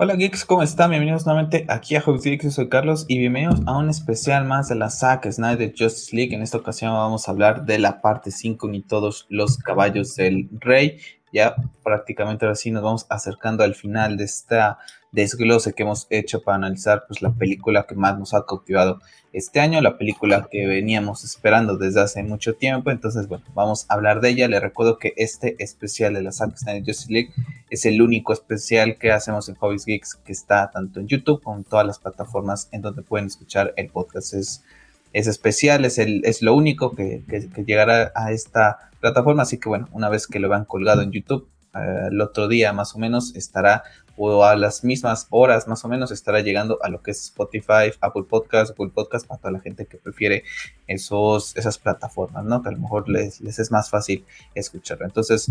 Hola geeks, ¿cómo están? Bienvenidos nuevamente aquí a Hobbies Geeks, yo soy Carlos y bienvenidos a un especial más de la Zack Snyder Justice League. En esta ocasión vamos a hablar de la parte 5 y todos los caballos del rey. Ya prácticamente ahora sí nos vamos acercando al final de esta desglose que hemos hecho para analizar pues, la película que más nos ha cautivado este año, la película que veníamos esperando desde hace mucho tiempo. Entonces, bueno, vamos a hablar de ella. Les recuerdo que este especial de la Zack Snyder Justice League es el único especial que hacemos en Hobbies Geeks que está tanto en YouTube como en todas las plataformas en donde pueden escuchar el podcast. Es, es especial, es, el, es lo único que, que, llegará a esta plataforma. Así que, bueno, una vez que lo vean colgado en YouTube, eh, el otro día más o menos estará o a las mismas horas más o menos estará llegando a lo que es Spotify, Apple Podcast, Google Podcast para toda la gente que prefiere esos, esas plataformas, ¿no? Que a lo mejor les, les es más fácil escucharlo. Entonces,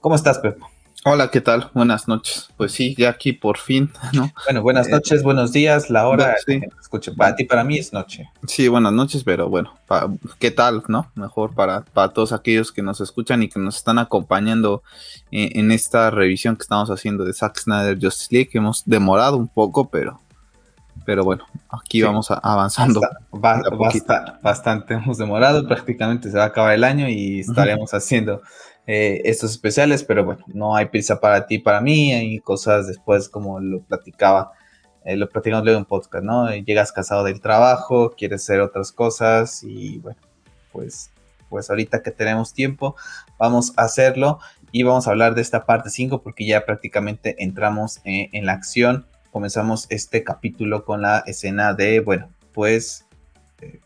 ¿cómo estás, Pepo? Hola, ¿qué tal? Buenas noches. Pues sí, ya aquí por fin, ¿no? Bueno, buenas eh, noches, buenos días, la hora. Sí. Para ti, para mí es noche. Sí, buenas noches, pero bueno, ¿qué tal, no? Mejor para, para todos aquellos que nos escuchan y que nos están acompañando en, esta revisión que estamos haciendo de Zack Snyder Justice League. Hemos demorado un poco, pero, pero bueno, aquí vamos avanzando. bastante hemos demorado, prácticamente se va a acabar el año y estaremos haciendo eh, estos especiales, pero bueno, no hay prisa para ti, para mí, hay cosas después como lo platicaba, eh, lo platicamos luego en podcast, ¿no? Llegas casado del trabajo, quieres hacer otras cosas y bueno, pues, pues ahorita que tenemos tiempo, vamos a hacerlo y vamos a hablar de esta parte 5 porque ya prácticamente entramos eh, en la acción, comenzamos este capítulo con la escena de, bueno, pues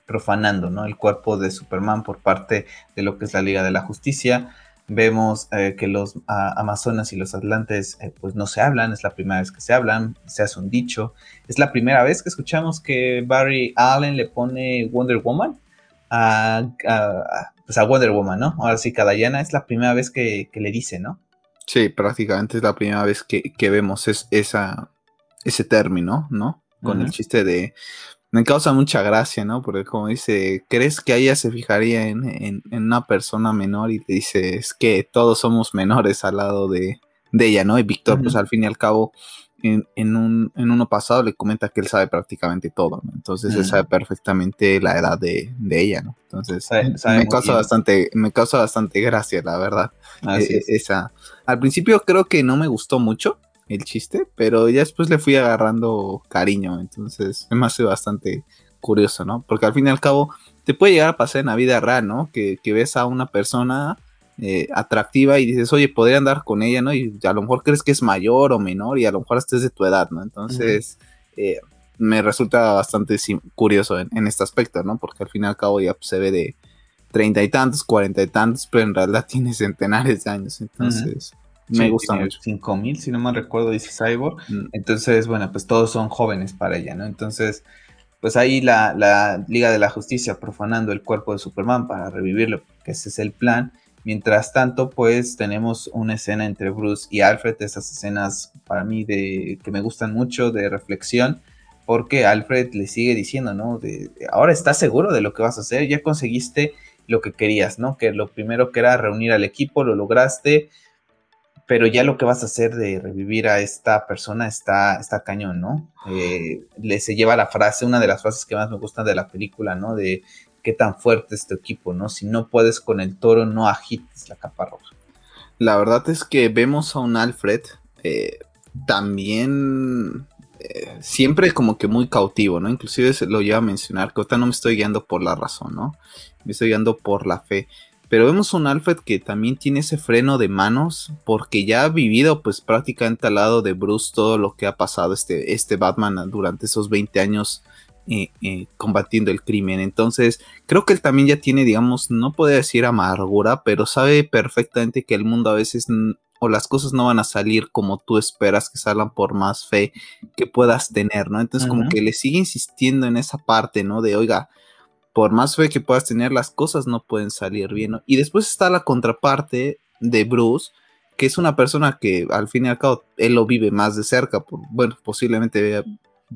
profanando, ¿no? El cuerpo de Superman por parte de lo que es la Liga de la Justicia Vemos eh, que los Amazonas y los Atlantes eh, pues no se hablan, es la primera vez que se hablan, se hace un dicho. Es la primera vez que escuchamos que Barry Allen le pone Wonder Woman a, pues a Wonder Woman, ¿no? Ahora sí, cada Diana es la primera vez que, le dice, ¿no? Sí, prácticamente es la primera vez que, vemos esa, ese término, ¿no? Con el chiste de me causa mucha gracia, ¿no? Porque como dice, ¿crees que ella se fijaría en, una persona menor? Y te dice, es que todos somos menores al lado de, ella, ¿no? Y Víctor, pues al fin y al cabo, en, un, en uno pasado le comenta que él sabe prácticamente todo, ¿no? Entonces él sabe perfectamente la edad de, ella, ¿no? Entonces me causa bastante, me causa bastante gracia, la verdad. E, esa. Al principio creo que no me gustó mucho el chiste, pero ya después le fui agarrando cariño, entonces me hace bastante curioso, ¿no? Porque al fin y al cabo te puede llegar a pasar en la vida real, ¿no? Que, ves a una persona eh, atractiva y dices, oye, podría andar con ella, ¿no? Y a lo mejor crees que es mayor o menor y a lo mejor hasta es de tu edad, ¿no? Entonces, eh, me resulta bastante curioso en, este aspecto, ¿no? Porque al fin y al cabo ya se ve de treinta y tantos, cuarenta y tantos, pero en realidad tiene centenares de años, entonces... Me gusta mucho. 5000, si no me recuerdo, dice Cyborg. Mm. Entonces, bueno, pues todos son jóvenes para ella, ¿no? Entonces, pues ahí la, Liga de la Justicia profanando el cuerpo de Superman para revivirlo, que ese es el plan. Mientras tanto, pues tenemos una escena entre Bruce y Alfred, esas escenas para mí de que me gustan mucho de reflexión, porque Alfred le sigue diciendo, ¿no? De, ahora estás seguro de lo que vas a hacer, ya conseguiste lo que querías, ¿no? Que lo primero que era reunir al equipo, lo lograste, pero ya lo que vas a hacer de revivir a esta persona está, está cañón, ¿no? Eh, le se lleva la frase, una de las frases que más me gustan de la película, ¿no? De qué tan fuerte es tu equipo, ¿no? Si no puedes con el toro, no agites la capa roja. La verdad es que vemos a un Alfred eh, también eh, siempre como que muy cautivo, ¿no? Inclusive se lo lleva a mencionar que ahorita no me estoy guiando por la razón, ¿no? Me estoy guiando por la fe. Pero vemos un Alfred que también tiene ese freno de manos porque ya ha vivido pues prácticamente al lado de Bruce todo lo que ha pasado este, este Batman durante esos 20 años eh, eh, combatiendo el crimen. Entonces creo que él también ya tiene, digamos, no puede decir amargura, pero sabe perfectamente que el mundo a veces o las cosas no van a salir como tú esperas que salgan por más fe que puedas tener, ¿no? Entonces como que le sigue insistiendo en esa parte, ¿no? De, oiga, por más fe que puedas tener, las cosas no pueden salir bien. Y después está la contraparte de Bruce, que es una persona que al fin y al cabo él lo vive más de cerca. bueno, posiblemente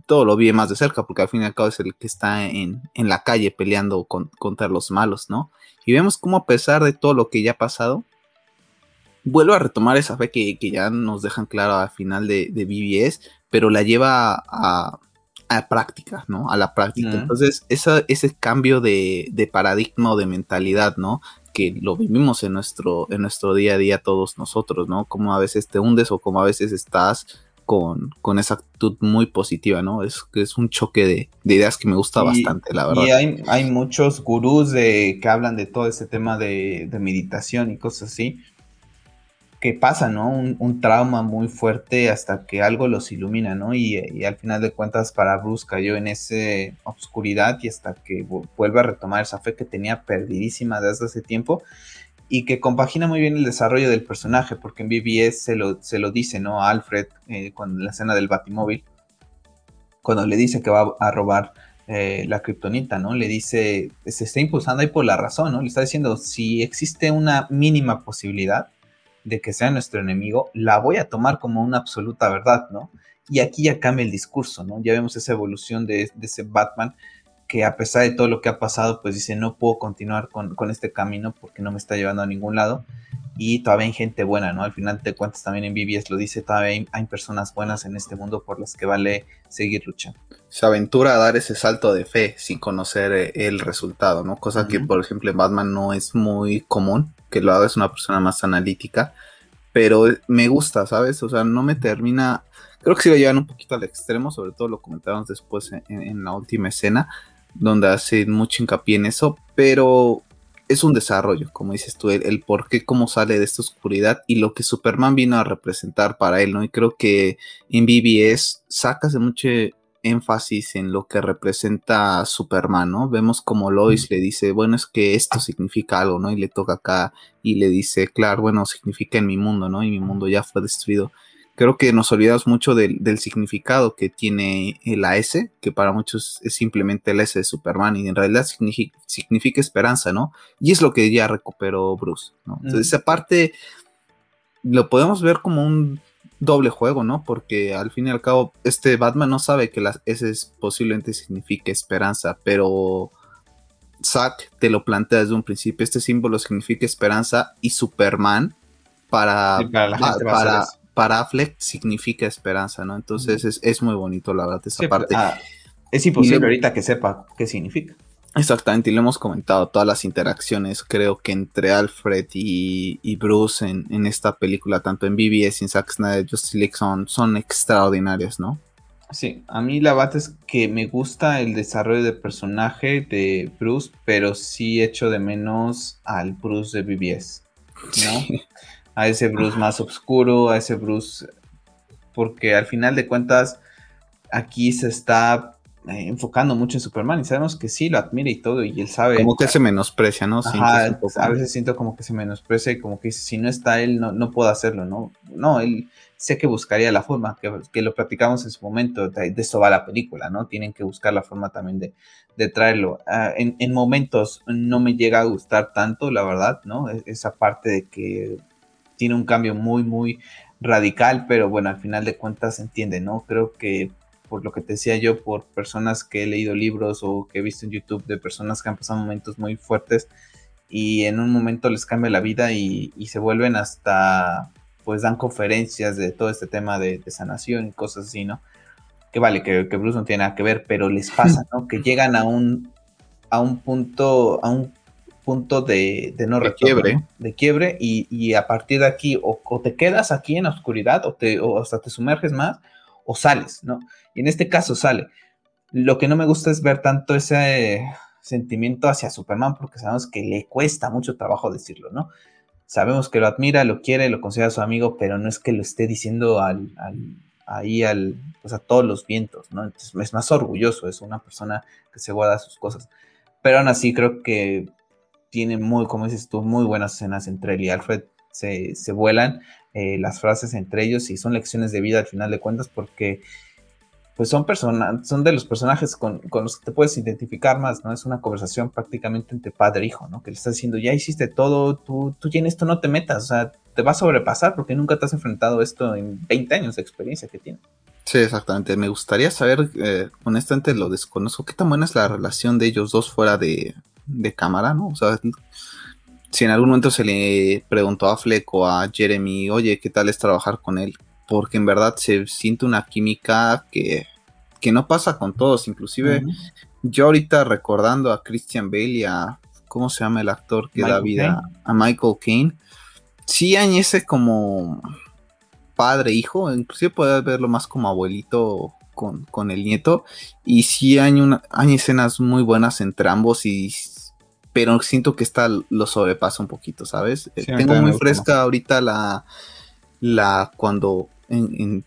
todo lo vive más de cerca, porque al fin y al cabo es el que está en, la calle peleando contra los malos, ¿no? Y vemos cómo a pesar de todo lo que ya ha pasado, vuelve a retomar esa fe que, ya nos dejan claro al final de, de BBS, pero la lleva a, a práctica, ¿no? A la práctica. Entonces, ese cambio de, de, paradigma o de mentalidad, ¿no? Que lo vivimos en nuestro, en nuestro día a día todos nosotros, ¿no? Como a veces te hundes o como a veces estás con, con esa actitud muy positiva, ¿no? Es, es un choque de, ideas que me gusta bastante, la verdad. Y hay, hay muchos gurús de, que hablan de todo ese tema de, de meditación y cosas así que pasa, ¿no? Un, trauma muy fuerte hasta que algo los ilumina, ¿no? Y, al final de cuentas para Bruce cayó en esa obscuridad y hasta que vuelve a retomar esa fe que tenía perdidísima desde hace tiempo y que compagina muy bien el desarrollo del personaje, porque en BBS se lo, se lo dice, ¿no? A Alfred, eh, cuando la escena del Batimóvil, cuando le dice que va a robar eh, la kriptonita, ¿no? Le dice, se está impulsando ahí por la razón, ¿no? Le está diciendo, si existe una mínima posibilidad, de que sea nuestro enemigo, la voy a tomar como una absoluta verdad, ¿no? Y aquí ya cambia el discurso, ¿no? Ya vemos esa evolución de, ese Batman que a pesar de todo lo que ha pasado, pues dice, no puedo continuar con, este camino porque no me está llevando a ningún lado. Y todavía hay gente buena, ¿no? Al final te cuentas también en BBS, lo dice, todavía hay, personas buenas en este mundo por las que vale seguir luchando. Se aventura a dar ese salto de fe sin conocer eh, el resultado, ¿no? Cosa que, por ejemplo, en Batman no es muy común que lo haga, es una persona más analítica, pero me gusta, ¿sabes? O sea, no me termina, creo que sí lo llevan un poquito al extremo, sobre todo lo comentamos después en, la última escena, donde hace mucho hincapié en eso, pero es un desarrollo, como dices tú, el, por qué, cómo sale de esta oscuridad y lo que Superman vino a representar para él, ¿no? Y creo que en BBS sacas de mucho énfasis en lo que representa Superman, ¿no? Vemos como Lois le dice, bueno, es que esto significa algo, ¿no? Y le toca acá y le dice, claro, bueno, significa en mi mundo, ¿no? Y mi mundo ya fue destruido. Creo que nos olvidamos mucho del, significado que tiene la S, que para muchos es simplemente el S de Superman y en realidad significa, significa esperanza, ¿no? Y es lo que ya recuperó Bruce, ¿no? Entonces, esa parte lo podemos ver como un doble juego, ¿no? Porque al fin y al cabo, este Batman no sabe que la S posiblemente signifique esperanza, pero Zack te lo plantea desde un principio. Este símbolo significa esperanza y Superman para, para, para, Affleck significa esperanza, ¿no? Entonces es, muy bonito, la verdad, esa parte. Ah, es imposible ahorita que sepa qué significa. Exactamente, y lo hemos comentado, todas las interacciones creo que entre Alfred y, Bruce en, esta película, tanto en BBS y en Zack Snyder Justice League son, son extraordinarias, ¿no? Sí, a mí la verdad es que me gusta el desarrollo de personaje de Bruce, pero sí echo de menos al Bruce de BBS, ¿no? A ese Bruce más oscuro, a ese Bruce, porque al final de cuentas aquí se está eh, enfocando mucho en Superman y sabemos que sí lo admira y todo y él sabe. Como que se menosprecia, ¿no? a veces siento como que se menosprecia y como que si no está él no, no puedo hacerlo, ¿no? No, él sé que buscaría la forma, que, lo platicamos en su momento, de, eso va la película, ¿no? Tienen que buscar la forma también de, de traerlo. Ah, en, en, momentos no me llega a gustar tanto, la verdad, ¿no? E, esa parte de que tiene un cambio muy, muy radical, pero bueno, al final de cuentas se entiende, ¿no? Creo que por lo que te decía yo, por personas que he leído libros o que he visto en YouTube de personas que han pasado momentos muy fuertes y en un momento les cambia la vida y, se vuelven hasta, pues dan conferencias de todo este tema de, sanación y cosas así, ¿no? Que vale, que, que, Bruce no tiene nada que ver, pero les pasa, ¿no? Que llegan a un, a un punto, a un punto de, no de quiebre, de quiebre y, a partir de aquí o, te quedas aquí en la oscuridad o, te, o hasta te sumerges más o sales, ¿no? Y en este caso sale. Lo que no me gusta es ver tanto ese sentimiento hacia Superman, porque sabemos que le cuesta mucho trabajo decirlo, ¿no? Sabemos que lo admira, lo quiere, lo considera su amigo, pero no es que lo esté diciendo al, ahí al, pues a todos los vientos, ¿no? Entonces es más orgulloso, es una persona que se guarda sus cosas. Pero aún así creo que tiene muy, como dices tú, muy buenas escenas entre él y Alfred. Se, se vuelan eh, las frases entre ellos y son lecciones de vida al final de cuentas porque pues son personas, son de los personajes con, los que te puedes identificar más, ¿no? Es una conversación prácticamente entre padre e hijo, ¿no? Que le estás diciendo, ya hiciste todo, tú, tú ya en esto no te metas, o sea, te va a sobrepasar porque nunca te has enfrentado esto en 20 años de experiencia que tienes. Sí, exactamente. Me gustaría saber, eh, honestamente lo desconozco, qué tan buena es la relación de ellos dos fuera de, de cámara, ¿no? O sea, si en algún momento se le preguntó a Fleck o a Jeremy, oye, ¿qué tal es trabajar con él? porque en verdad se siente una química que, que no pasa con todos, inclusive yo ahorita recordando a Christian Bale y a, ¿cómo se llama el actor que da vida? A Michael Caine, sí hay ese como padre, hijo, inclusive puedes verlo más como abuelito con, con el nieto, y sí hay, una, hay escenas muy buenas entre ambos y pero siento que esta lo sobrepasa un poquito, ¿sabes? Tengo muy fresca ahorita la, la cuando en,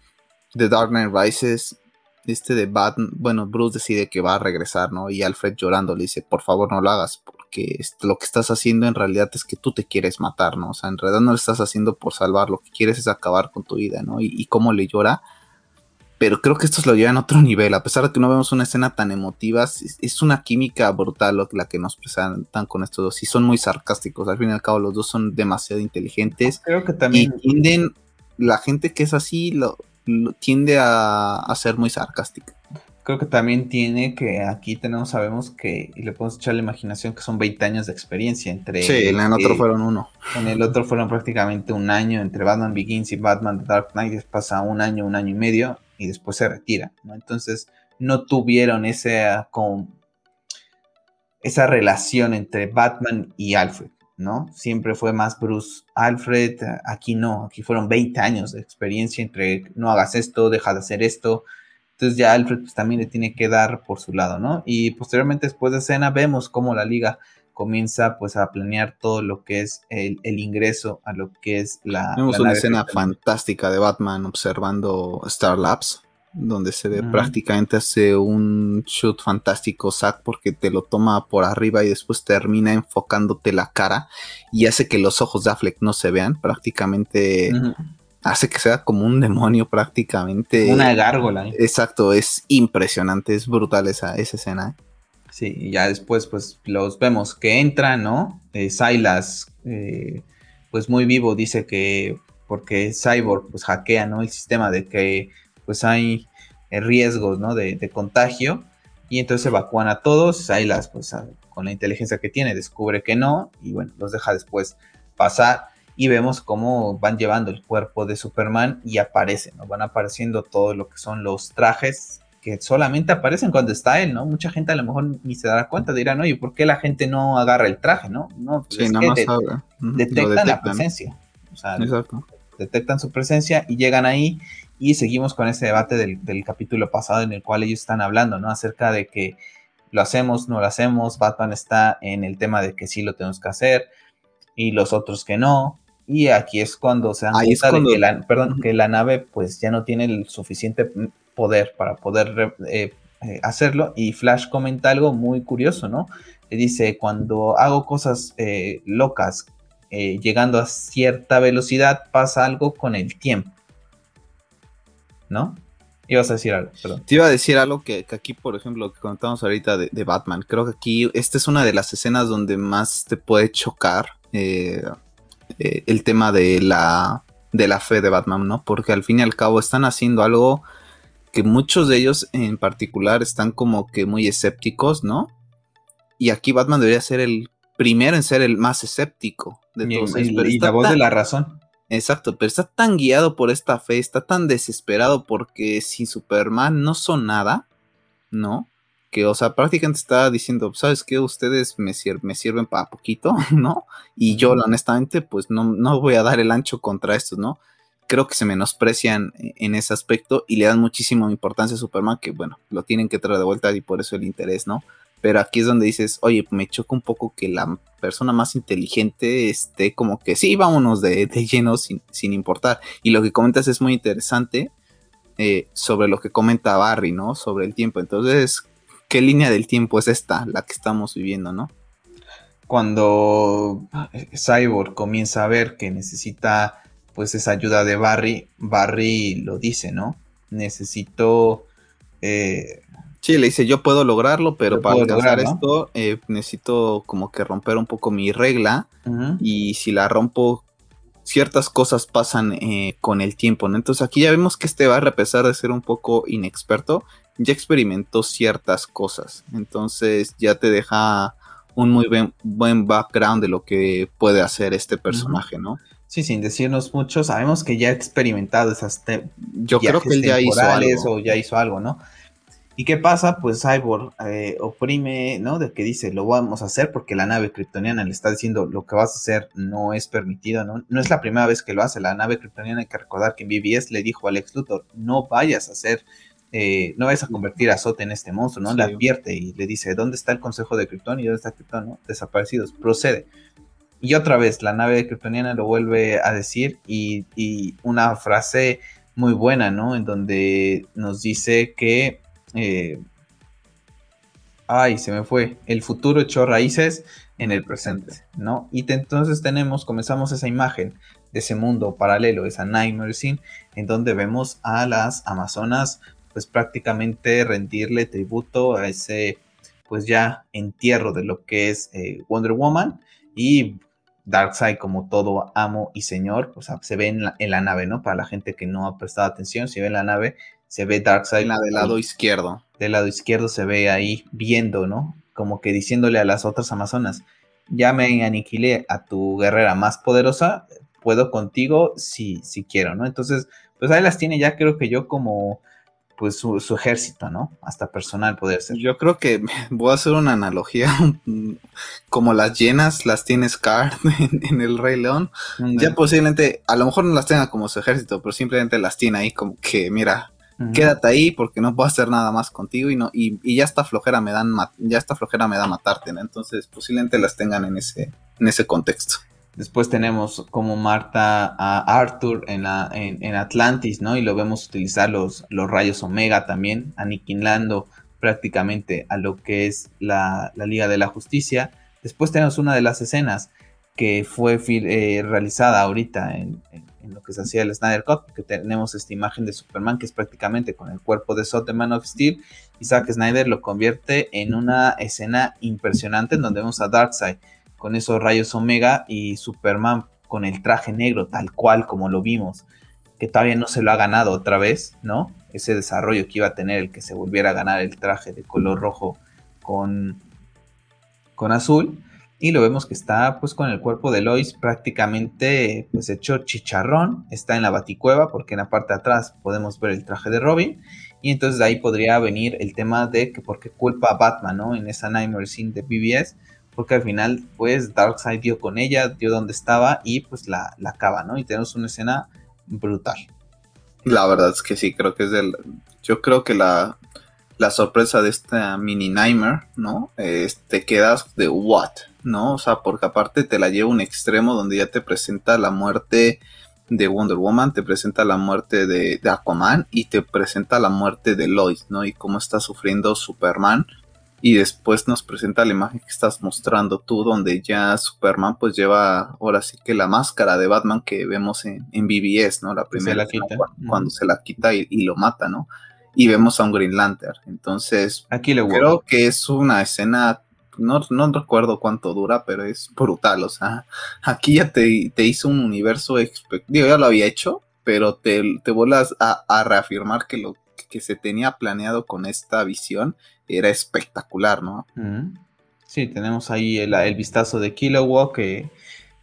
The Dark Knight Rises, este de Batman, bueno, Bruce decide que va a regresar, ¿no? Y Alfred llorando le dice, por favor no lo hagas, porque lo que estás haciendo en realidad es que tú te quieres matar, ¿no? O sea, en realidad no lo estás haciendo por salvar, lo que quieres es acabar con tu vida, ¿no? Y, y cómo le llora pero creo que esto lo lleva a otro nivel. A pesar de que no vemos una escena tan emotiva, es, una química brutal la que nos presentan con estos dos. Y son muy sarcásticos. Al fin y al cabo, los dos son demasiado inteligentes. Creo que también. Y tienden, la gente que es así, lo, tiende a, ser muy sarcástica. Creo que también tiene que aquí tenemos, sabemos que, y le podemos echar la imaginación que son 20 años de experiencia entre. Sí, en el otro fueron uno. En el otro fueron prácticamente un año entre Batman Begins y Batman The Dark Knight. Pasa un año, un año y medio y después se retira, ¿no? Entonces no tuvieron esa, esa relación entre Batman y Alfred, ¿no? Siempre fue más Bruce Alfred, aquí no, aquí fueron 20 años de experiencia entre no hagas esto, deja de hacer esto. Entonces ya Alfred pues, también le tiene que dar por su lado, ¿no? Y posteriormente después de escena vemos cómo la liga comienza pues a planear todo lo que es el, ingreso a lo que es la... Vemos una escena fantástica de Batman observando Star Labs, donde se ve prácticamente hace un shoot fantástico Zack porque te lo toma por arriba y después termina enfocándote la cara y hace que los ojos de Affleck no se vean, prácticamente... Hace que sea como un demonio prácticamente. Una gárgola. Exacto, es impresionante, es brutal esa, esa escena. ¿eh? Sí, y ya después pues los vemos que entran, ¿no? Eh, Silas, eh, pues muy vivo, dice que porque Cyborg pues hackea, ¿no? El sistema de que pues hay eh, riesgos, ¿no? De, contagio y entonces evacúan a todos, Silas pues con la inteligencia que tiene descubre que no y bueno, los deja después pasar y vemos cómo van llevando el cuerpo de Superman y aparecen, ¿no? Van apareciendo todo lo que son los trajes que solamente aparecen cuando está él, ¿no? Mucha gente a lo mejor ni se dará cuenta, dirán, oye, ¿por qué la gente no agarra el traje, no? No, pues sí, nada más detectan, la presencia. O sea, detectan su presencia y llegan ahí y seguimos con ese debate del, capítulo pasado en el cual ellos están hablando, ¿no? Acerca de que lo hacemos, no lo hacemos, Batman está en el tema de que sí lo tenemos que hacer y los otros que no. Y aquí es cuando se dan cuenta de que la, perdón, que la nave pues ya no tiene el suficiente poder para poder eh, eh, hacerlo. Y Flash comenta algo muy curioso, ¿no? Dice, cuando hago cosas eh, locas, llegando a cierta velocidad, pasa algo con el tiempo. ¿No? Ibas a decir algo, perdón. Te iba a decir algo que, aquí, por ejemplo, que contamos ahorita de, Batman. Creo que aquí esta es una de las escenas donde más te puede chocar el tema de la, de la fe de Batman, ¿no? Porque al fin y al cabo están haciendo algo que muchos de ellos en particular están como que muy escépticos, ¿no? Y aquí Batman debería ser el primero en ser el más escéptico de todos ellos. Y, la voz de la razón. Exacto, pero está tan guiado por esta fe, está tan desesperado porque sin Superman no son nada, ¿no? Que, o sea, prácticamente está diciendo, ¿sabes qué? Ustedes me, me sirven para poquito, ¿no? Y yo, honestamente, pues no, no voy a dar el ancho contra estos, ¿no? Creo que se menosprecian en ese aspecto y le dan muchísima importancia a Superman, que bueno, lo tienen que traer de vuelta y por eso el interés, ¿no? Pero aquí es donde dices, oye, me choca un poco que la persona más inteligente esté como que sí, vámonos de, de lleno sin, importar. Y lo que comentas es muy interesante eh, sobre lo que comenta Barry, ¿no? Sobre el tiempo. Entonces, ¿qué línea del tiempo es esta, la que estamos viviendo, ¿no? Cuando Cyborg comienza a ver que necesita pues esa ayuda de Barry, Barry lo dice, ¿no? Necesito... Eh, sí, le dice, yo puedo lograrlo, pero para alcanzar esto eh, necesito como que romper un poco mi regla y si la rompo, ciertas cosas pasan eh, con el tiempo, ¿no? Entonces aquí ya vemos que este Barry, a pesar de ser un poco inexperto, ya experimentó ciertas cosas, entonces ya te deja un muy buen, buen background de lo que puede hacer este personaje, ¿no? Sí, sin decirnos mucho, sabemos que ya ha experimentado esas Yo creo que él ya hizo algo. o ya hizo algo, ¿no? ¿Y qué pasa? Pues Cyborg eh, oprime, ¿no? De que dice, lo vamos a hacer porque la nave kryptoniana le está diciendo, lo que vas a hacer no es permitido, ¿no? No es la primera vez que lo hace. La nave kryptoniana hay que recordar que en BBS le dijo a Lex Luthor, no vayas a hacer, eh, no vayas a convertir a Zote en este monstruo, ¿no? Le advierte y le dice, ¿dónde está el Consejo de Krypton y dónde está Krypton, ¿no? Desaparecidos. Procede. Y otra vez, la nave kryptoniana lo vuelve a decir y, y una frase muy buena, ¿no? En donde nos dice que eh, ay, se me fue. El futuro echó raíces en el presente, ¿no? Y entonces tenemos, comenzamos esa imagen de ese mundo paralelo, esa Nightmare Scene, en donde vemos a las Amazonas, pues prácticamente rendirle tributo a ese, pues ya entierro de lo que es eh, Wonder Woman y Darkseid como todo amo y señor, pues se ve en la, en la, nave, ¿no? Para la gente que no ha prestado atención, si ve en la nave, se ve Darkseid. La del lado izquierdo. Del lado izquierdo se ve ahí viendo, ¿no? Como que diciéndole a las otras amazonas, ya me aniquilé a tu guerrera más poderosa, puedo contigo si, si quiero, ¿no? Entonces, pues ahí las tiene ya creo que yo como pues su, ejército, ¿no? Hasta personal poder ser. Yo creo que voy a hacer una analogía, como las llenas las tiene Scar en, el Rey León, ya posiblemente, a lo mejor no las tenga como su ejército, pero simplemente las tiene ahí como que, mira, quédate ahí porque no puedo hacer nada más contigo y no y, ya esta flojera me dan ya esta flojera me da matarte ¿no? entonces posiblemente las tengan en ese en ese contexto después tenemos como Marta a Arthur en la en, Atlantis no y lo vemos utilizar los los rayos Omega también aniquilando prácticamente a lo que es la, Liga de la Justicia. Después tenemos una de las escenas que fue eh, realizada ahorita en en lo que se hacía el Snyder Cut, porque tenemos esta imagen de Superman que es prácticamente con el cuerpo de Zod de Man of Steel, y Zack Snyder lo convierte en una escena impresionante en donde vemos a Darkseid con esos rayos Omega y Superman con el traje negro tal cual como lo vimos, que todavía no se lo ha ganado otra vez, ¿no? Ese desarrollo que iba a tener el que se volviera a ganar el traje de color rojo con, con azul y lo vemos que está pues con el cuerpo de Lois prácticamente pues hecho chicharrón, está en la baticueva porque en la parte de atrás podemos ver el traje de Robin y entonces de ahí podría venir el tema de que por qué culpa a Batman, ¿no? En esa Nightmare Scene de BBS, porque al final pues Darkseid dio con ella, dio donde estaba y pues la, la acaba, ¿no? Y tenemos una escena brutal. La verdad es que sí, creo que es del... Yo creo que la, la sorpresa de esta mini Nightmare, ¿no? te quedas de what, ¿no? O sea, porque aparte te la lleva un extremo donde ya te presenta la muerte de Wonder Woman, te presenta la muerte de, Aquaman y te presenta la muerte de Lois, ¿no? Y cómo está sufriendo Superman. Y después nos presenta la imagen que estás mostrando tú, donde ya Superman pues lleva ahora sí que la máscara de Batman que vemos en, en BBS, ¿no? La primera Cuando, se la quita y, y, lo mata, ¿no? Y vemos a un Green Lantern. Entonces, Aquí le creo que es una escena no, no recuerdo cuánto dura, pero es brutal. O sea, aquí ya te, te hizo un universo. Digo, ya lo había hecho, pero te, te vuelvas a, reafirmar que lo que se tenía planeado con esta visión era espectacular, ¿no? Sí, tenemos ahí el, el vistazo de Kilowog, que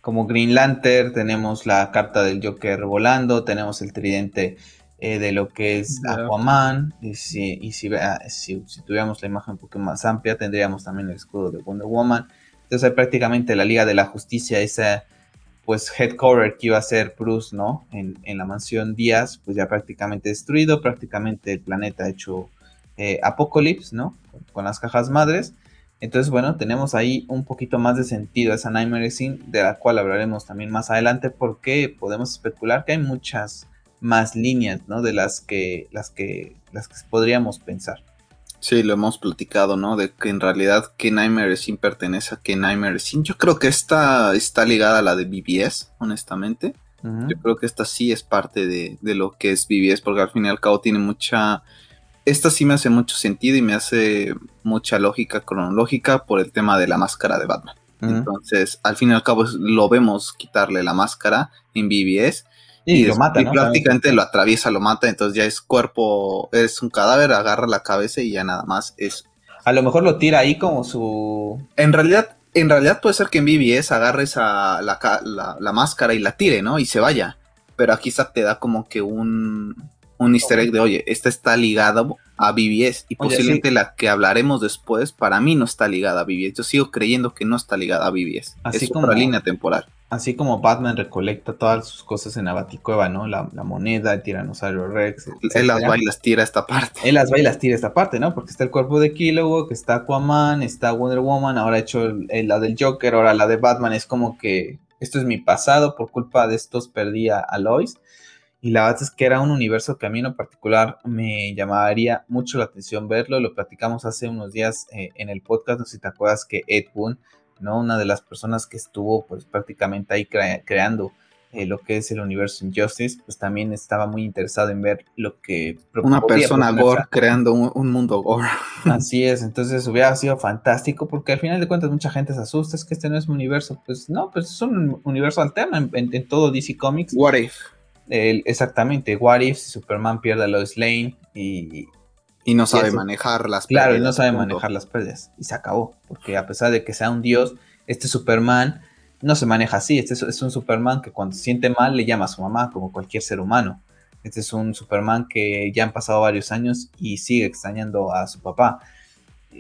como Green Lantern, tenemos la carta del Joker volando, tenemos el tridente eh, de lo que es Aquaman. Y, si, y si, si, tuviéramos la imagen un poco más amplia, tendríamos también el escudo de Wonder Woman. Entonces, hay prácticamente la Liga de la Justicia, esa pues headcover que iba a ser Bruce, ¿no? En, la mansión Díaz, pues ya prácticamente destruido, prácticamente el planeta hecho eh, Apocalypse, ¿no? Con, las cajas madres. Entonces, bueno, tenemos ahí un poquito más de sentido esa Nightmare Scene, de la cual hablaremos también más adelante, porque podemos especular que hay muchas más líneas, ¿no? De las que, las que, las que podríamos pensar. Sí, lo hemos platicado, ¿no? De que en realidad que Nightmare Scene pertenece a que Nightmare Scene. Yo creo que esta está ligada a la de BBS, honestamente. Yo creo que esta sí es parte de, lo que es BBS, porque al fin y al cabo tiene mucha... Esta sí me hace mucho sentido y me hace mucha lógica cronológica por el tema de la máscara de Batman. Entonces, al fin y al cabo lo vemos quitarle la máscara en BBS y, lo mata, y prácticamente lo atraviesa, lo mata, entonces ya es cuerpo, es un cadáver, agarra la cabeza y ya nada más es. A lo mejor lo tira ahí como su. En realidad, en realidad puede ser que en BBS agarres a la, máscara y la tire, ¿no? Y se vaya. Pero aquí te da como que un, un easter egg de, oye, esta está ligada a BBS y posiblemente la que hablaremos después para mí no está ligada a BBS. Yo sigo creyendo que no está ligada a BBS. Así es como la línea temporal. Así como Batman recolecta todas sus cosas en la Baticueva, ¿no? La, moneda, el tiranosaurio Rex. Él las va y las tira esta parte. Él las va y las tira esta parte, ¿no? Porque está el cuerpo de Kilowog, está Aquaman, está Wonder Woman, ahora ha hecho la del Joker, ahora la de Batman. Es como que esto es mi pasado, por culpa de estos perdí a Lois. Y la verdad es que era un universo que a mí en particular me llamaría mucho la atención verlo. Lo platicamos hace unos días eh, en el podcast, no sé si te acuerdas que Ed Boon, ¿no? una de las personas que estuvo pues prácticamente ahí creando eh, lo que es el universo Injustice, pues también estaba muy interesado en ver lo que... Una persona gore creando un, mundo gore. Así es, entonces hubiera sido fantástico porque al final de cuentas mucha gente se asusta, es que este no es un universo, pues no, pues es un universo alterno en, en todo DC Comics. What if? exactamente, What If Superman pierde a Lois Lane y... Y no sabe manejar las pérdidas. Claro, y no sabe manejar las pérdidas. Y se acabó. Porque a pesar de que sea un dios, este Superman no se maneja así. Este es, un Superman que cuando se siente mal le llama a su mamá, como cualquier ser humano. Este es un Superman que ya han pasado varios años y sigue extrañando a su papá.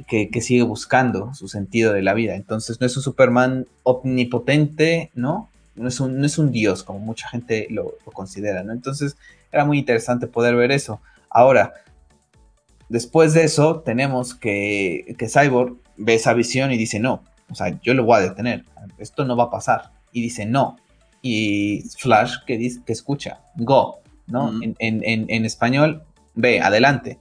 Que, que, sigue buscando su sentido de la vida. Entonces no es un Superman omnipotente, ¿no? no es un, no es un dios como mucha gente lo, considera, ¿no? Entonces era muy interesante poder ver eso. Ahora, después de eso, tenemos que, que Cyborg ve esa visión y dice, no, o sea, yo lo voy a detener, esto no va a pasar. Y dice, no. Y Flash que, dice, que escucha, go, ¿no? en, en, español, ve, adelante.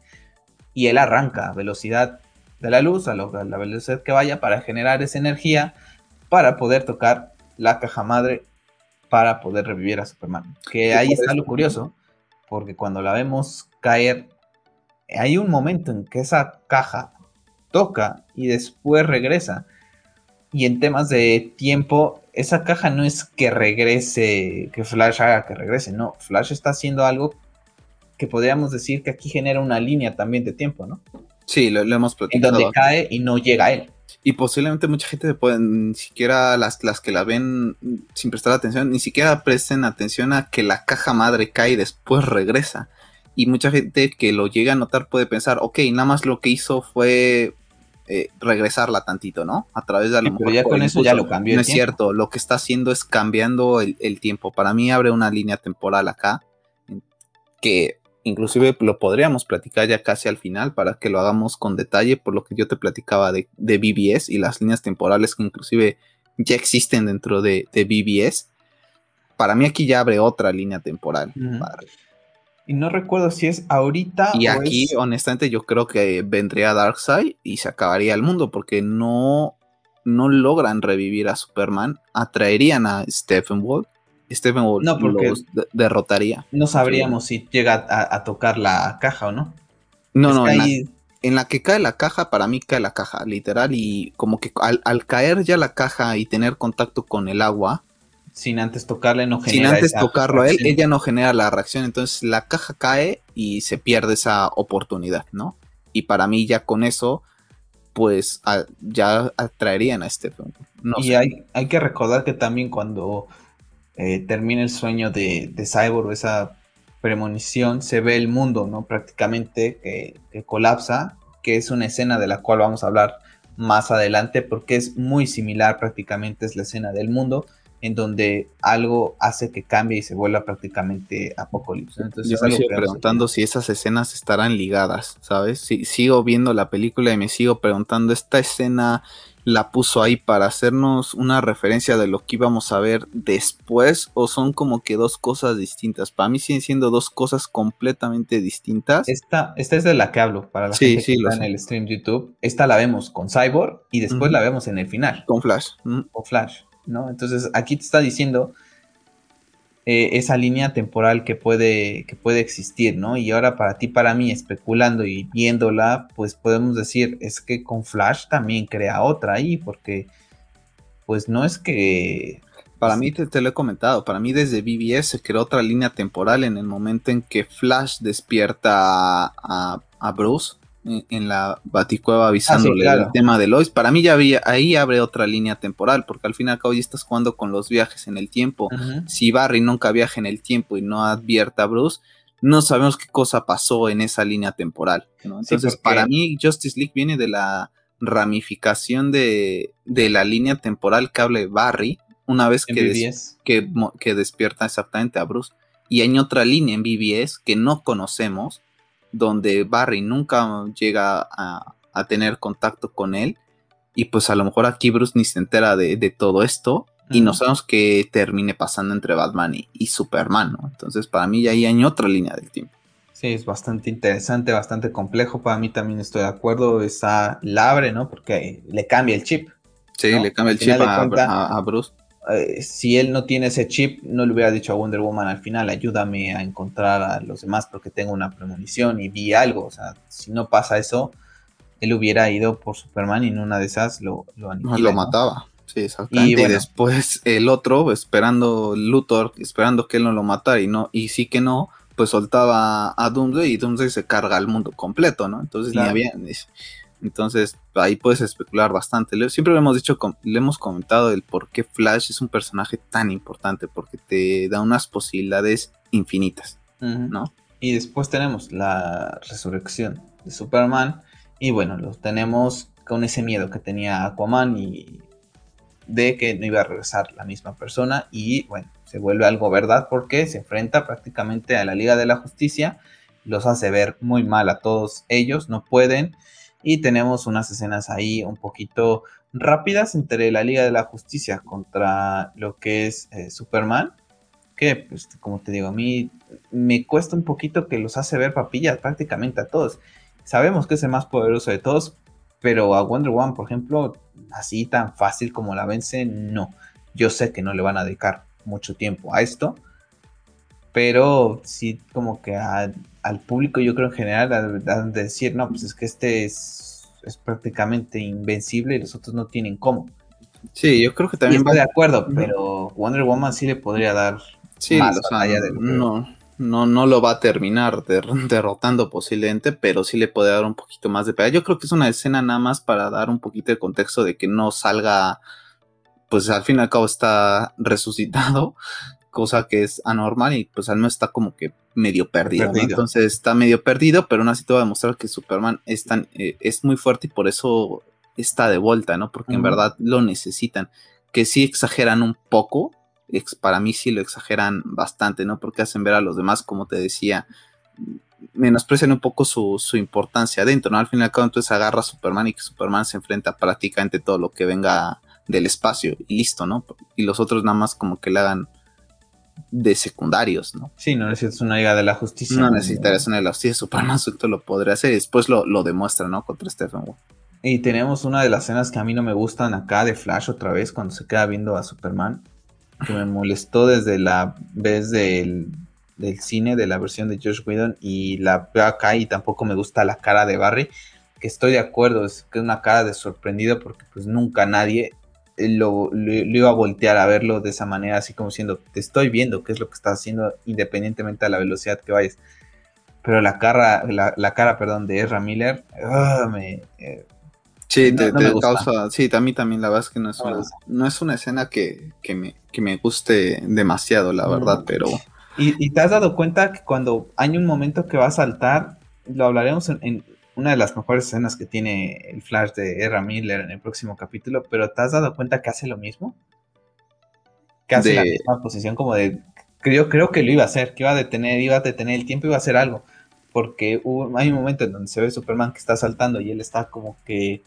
Y él arranca a velocidad de la luz, a, a la velocidad que vaya para generar esa energía para poder tocar la caja madre para poder revivir a Superman. Que ahí está lo curioso, porque cuando la vemos caer, hay un momento en que esa caja toca y después regresa. Y en temas de tiempo, esa caja no es que regrese, que Flash haga que regrese, no, Flash está haciendo algo que podríamos decir que aquí genera una línea también de tiempo, ¿no? Sí, lo, hemos platicado. En donde cae y no llega a él. Y posiblemente mucha gente puede, ni siquiera las, las que la ven sin prestar atención, ni siquiera presten atención a que la caja madre cae y después regresa. Y mucha gente que lo llega a notar puede pensar, ok, nada más lo que hizo fue eh, regresarla tantito, ¿no? A través de la Pero ya con eso ya lo cambió. No es cierto, lo que está haciendo es cambiando el, el, tiempo. Para mí abre una línea temporal acá que inclusive lo podríamos platicar ya casi al final para que lo hagamos con detalle por lo que yo te platicaba de, de BBS y las líneas temporales que inclusive ya existen dentro de, de BBS. Para mí aquí ya abre otra línea temporal. Y no recuerdo si es ahorita. Y aquí, honestamente, yo creo que vendría Darkseid y se acabaría el mundo porque no, no logran revivir a Superman. Atraerían a Stephen Wolf Stephen Wolf no, porque derrotaría. No sabríamos si llega a, tocar la caja o no. No, no, en, la, que cae la caja, para mí cae la caja, literal, y como que al, caer ya la caja y tener contacto con el agua. Sin antes tocarle, no genera. Sin antes tocarlo a él, ella no genera la reacción. Entonces la caja cae y se pierde esa oportunidad, ¿no? Y para mí, ya con eso, pues ya atraerían a Stephen. y hay, hay que recordar que también cuando eh, termina el sueño de, de Cyborg, esa premonición, se ve el mundo, ¿no? Prácticamente que, colapsa, que es una escena de la cual vamos a hablar más adelante, porque es muy similar, prácticamente es la escena del mundo, en donde algo hace que cambie y se vuelva prácticamente apocalipsis. Entonces, Yo me sigo preguntando si esas escenas estarán ligadas, ¿sabes? Si, sigo viendo la película y me sigo preguntando, ¿esta escena la puso ahí para hacernos una referencia de lo que íbamos a ver después o son como que dos cosas distintas. Para mí siguen siendo dos cosas completamente distintas. Esta, esta es de la que hablo para la gente que está en el stream YouTube. Esta la vemos con Cyborg y después la vemos en el final. Con Flash. Con Flash, ¿no? Entonces aquí te está diciendo eh, esa línea temporal que puede, que puede existir, ¿no? Y ahora para ti, para mí, especulando y viéndola, pues podemos decir, es que con Flash también crea otra ahí, porque pues no es que... Para mí, te, lo he comentado, para mí desde BBS se creó otra línea temporal en el momento en que Flash despierta a, Bruce en, la Baticueva avisándole ah, el tema de Lois. Para mí ya había, ahí abre otra línea temporal, porque al fin y al cabo ya estás jugando con los viajes en el tiempo. Si Barry nunca viaja en el tiempo y no advierta a Bruce, no sabemos qué cosa pasó en esa línea temporal. Entonces, para mí, Justice League viene de la ramificación de, de la línea temporal que hable Barry una vez que, que, que, despierta exactamente a Bruce. Y hay otra línea en BBS que no conocemos, donde Barry nunca llega a, tener contacto con él. Y pues a lo mejor aquí Bruce ni se entera de, todo esto. Y no sabemos qué termine pasando entre Batman y, Superman, ¿no? Entonces para mí ya ahí hay otra línea del tiempo. Sí, es bastante interesante, bastante complejo. Para mí también estoy de acuerdo. Esa la abre, ¿no? Porque le cambia el chip. Sí, le cambia el chip a, Bruce. Eh, si él no tiene ese chip, no le hubiera dicho a Wonder Woman al final, ayúdame a encontrar a los demás porque tengo una premonición y vi algo. O sea, si no pasa eso, él hubiera ido por Superman y en una de esas lo, lo Lo mataba. Sí, exactamente. Y, después el otro, esperando Luthor, esperando que él no lo matara y no, y sí que no, pues soltaba a Doomsday y Doomsday se carga al mundo completo, ¿no? Entonces ni había. Entonces ahí puedes especular bastante. siempre le hemos dicho, le hemos comentado el por qué Flash es un personaje tan importante, porque te da unas posibilidades infinitas, ¿no? Y después tenemos la resurrección de Superman. Y bueno, lo tenemos con ese miedo que tenía Aquaman y de que no iba a regresar la misma persona. Y bueno, se vuelve algo verdad porque se enfrenta prácticamente a la Liga de la Justicia. Los hace ver muy mal a todos ellos, no pueden y tenemos unas escenas ahí un poquito rápidas entre la Liga de la Justicia contra lo que es eh, Superman. Que, pues, como te digo, a mí me cuesta un poquito que los hace ver papillas prácticamente a todos. Sabemos que es el más poderoso de todos, pero a Wonder Woman, por ejemplo, así tan fácil como la vence, no. Yo sé que no le van a dedicar mucho tiempo a esto, pero sí como que al público yo creo en general han de decir, no, pues es que este es, es, prácticamente invencible y los otros no tienen cómo. Sí, yo creo que también... estoy de acuerdo, pero Wonder Woman sí le podría dar sí, más allá de no, no, no lo va a terminar derrotando posiblemente, pero sí le puede dar un poquito más de pega. Yo creo que es una escena nada más para dar un poquito de contexto de que no salga, pues al fin y al cabo está resucitado cosa que es anormal y pues al menos está como que medio perdido. Entonces está medio perdido, pero aún así te va a demostrar que Superman es, tan, eh, es muy fuerte y por eso está de vuelta, ¿no? Porque en verdad lo necesitan. Que sí exageran un poco, para mí sí lo exageran bastante, ¿no? Porque hacen ver a los demás, como te decía, menosprecian un poco su, importancia dentro, ¿no? Al final, cabo, entonces agarra a Superman y que Superman se enfrenta prácticamente todo lo que venga del espacio y listo, ¿no? Y los otros nada más como que le hagan de secundarios, ¿no? Sí, no necesitas una Liga de la Justicia. No necesitarías una de la Justicia, Superman suelto lo podría hacer y después lo, lo demuestra, ¿no? Contra Stephen Y tenemos una de las escenas que a mí no me gustan acá de Flash otra vez, cuando se queda viendo a Superman, que me molestó desde la vez del, del cine, de la versión de Josh Whedon, y la veo acá y tampoco me gusta la cara de Barry, que estoy de acuerdo, es que es una cara de sorprendido porque pues nunca nadie lo, iba a voltear a verlo de esa manera, así como diciendo, te estoy viendo qué es lo que estás haciendo independientemente de la velocidad que vayas. Pero la cara, la, cara, perdón, de Ezra Miller, ah, me... Eh, sí, te, causa, sí, a mí también la verdad es que no es, una, no es una escena que, me, que me guste demasiado, la verdad, pero... Y, y, te has dado cuenta que cuando hay un momento que va a saltar, lo hablaremos en, una de las mejores escenas que tiene el Flash de R. Miller en el próximo capítulo, pero ¿te has dado cuenta que hace lo mismo? Que hace la misma posición como de... Yo creo que lo iba a hacer, que iba a detener, iba a detener el tiempo, iba a hacer algo. Porque hay un momento en donde se ve Superman que está saltando y él está como que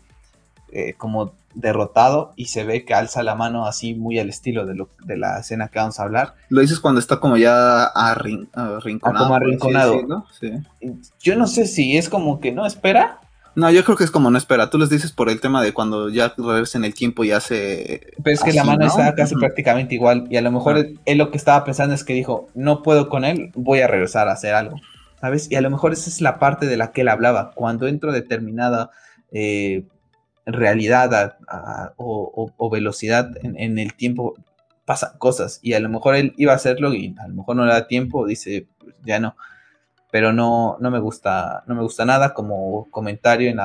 eh, como derrotado y se ve que alza la mano así muy al estilo de, lo, de la escena que vamos a hablar. Lo dices cuando está como ya arrinconado. Ah, como arrinconado. Yo no sé si es como que no espera. No, yo creo que es como no espera. Tú les dices por el tema de cuando ya regresa en el tiempo y hace. Pero es que la mano está casi prácticamente igual. Y a lo mejor él, lo que estaba pensando es que dijo: No puedo con él, voy a regresar a hacer algo. ¿Sabes? Y a lo mejor esa es la parte de la que él hablaba. Cuando entro determinada eh, realidad o, velocidad en, el tiempo, pasan cosas. Y a lo mejor él iba a hacerlo y a lo mejor no le da tiempo, dice, pues, ya no. pero no, no me gusta, no me gusta nada como comentario en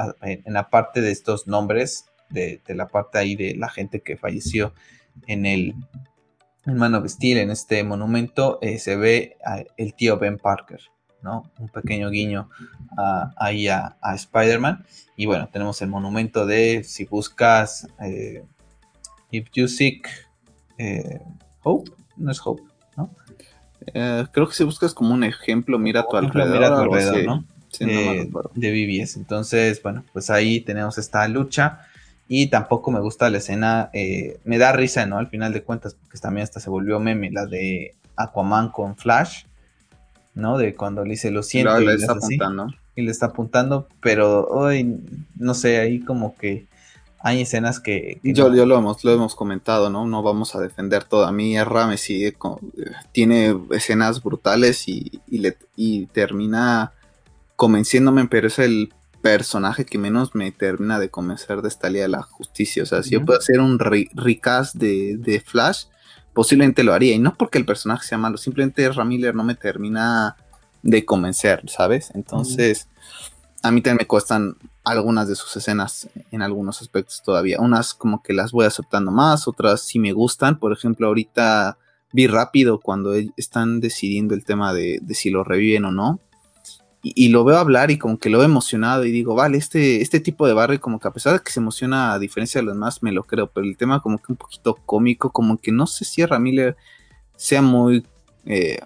la, parte de estos nombres, de, la parte ahí de la gente que falleció en el en Man of Steel, en este monumento, eh, se ve el tío Ben Parker, ¿no? Un pequeño guiño ahí a, Spider-Man. Y bueno, tenemos el monumento de, si buscas, eh, If You Seek eh, Hope, no es Hope, ¿no? Eh, creo que si buscas como un ejemplo, mira a tu alrededor. ¿no? de BBS. Entonces, bueno, pues ahí tenemos esta lucha. Y tampoco me gusta la escena. Eh, me da risa, ¿no? Al final de cuentas, porque también hasta se volvió meme, la de Aquaman con Flash, ¿no? De cuando le dice lo siento. y, le está apuntando. y le está apuntando, pero hoy, no sé, ahí como que hay escenas que... yo, yo lo, hemos, lo hemos comentado, ¿no? No vamos a defender todo. A mí R me sigue tiene escenas brutales y, le, y termina convenciéndome, pero es el personaje que menos me termina de convencer de esta Liga de la Justicia. O sea, si yo puedo hacer un recast de, de, Flash, posiblemente lo haría. Y no porque el personaje sea malo, simplemente Ramiller no me termina de convencer, ¿sabes? Entonces, a mí también me cuestan algunas de sus escenas en algunos aspectos todavía. Unas como que las voy aceptando más, otras sí me gustan. Por ejemplo, ahorita vi rápido cuando e-, están decidiendo el tema de, si lo reviven o no. Y, lo veo hablar y como que lo veo emocionado y digo, vale, este, este tipo de barrio como que a pesar de que se emociona a diferencia de los demás, me lo creo, pero el tema como que un poquito cómico, como que no sé si Ramírez sea muy... Eh,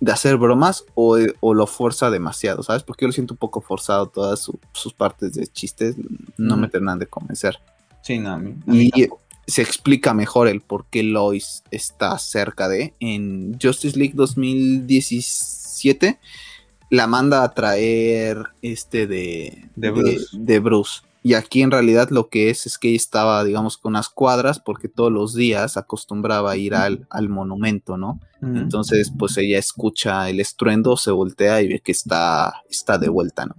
de hacer bromas o, lo fuerza demasiado, ¿sabes? Porque yo lo siento un poco forzado todas sus partes de chistes, no me terminan de convencer. Sí, no, y se explica mejor el por qué Lois está cerca de. En Justice League 2017 la manda a traer este de, de Bruce. Y aquí en realidad lo que es es que ella estaba, digamos, con unas cuadras porque todos los días acostumbraba a ir al, monumento, ¿no? Entonces, pues ella escucha el estruendo, se voltea y ve que está, está de vuelta, ¿no?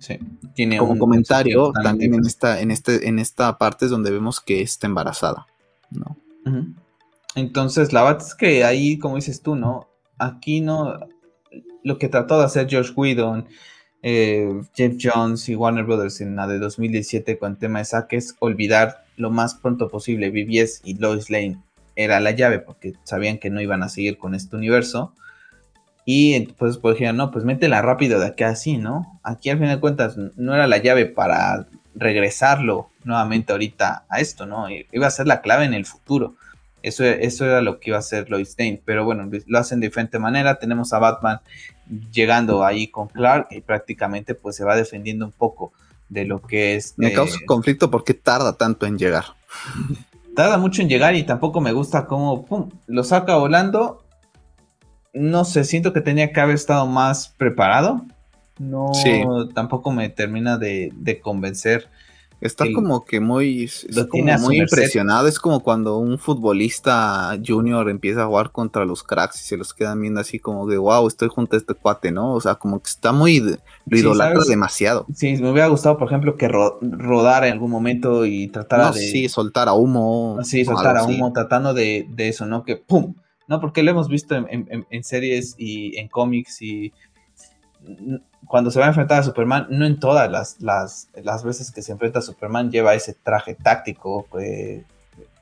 Sí. Tiene Como un comentario, también en esta, en, este, en esta parte es donde vemos que está embarazada, ¿no? Entonces, la verdad es que ahí, como dices tú, ¿no? Aquí no. Lo que trató de hacer George Whedon eh, Jeff Jones y Warner Brothers en la de 2017 con el tema de saques, olvidar lo más pronto posible BBS y Lois Lane era la llave porque sabían que no iban a seguir con este universo. Y entonces pues dijeron, no, pues métela rápido de aquí así, ¿no? Aquí al final de cuentas no era la llave para regresarlo nuevamente ahorita a esto, ¿no? Iba a ser la clave en el futuro. Eso, eso era lo que iba a hacer Lois Lane. Pero bueno, lo hacen de diferente manera. Tenemos a Batman llegando ahí con Clark y prácticamente pues se va defendiendo un poco de lo que es... Me causa eh, conflicto porque tarda tanto en llegar. Tarda mucho en llegar y tampoco me gusta cómo pum, lo saca volando. No sé, siento que tenía que haber estado más preparado. No, tampoco me termina de, de convencer Está como que muy, muy impresionado. Es como cuando un futbolista junior empieza a jugar contra los cracks y se los quedan viendo así como de wow, estoy junto a este cuate, ¿no? O sea, como que está muy lo idolatra demasiado. Sí, me hubiera gustado, por ejemplo, que rodara en algún momento y tratara de. Sí, soltar a humo. Sí, soltar a humo, tratando de, eso, ¿no? Que ¡pum! ¿No? Porque lo hemos visto en series y en cómics y cuando se va a enfrentar a Superman, no en todas las, las, veces que se enfrenta a Superman lleva ese traje táctico, eh,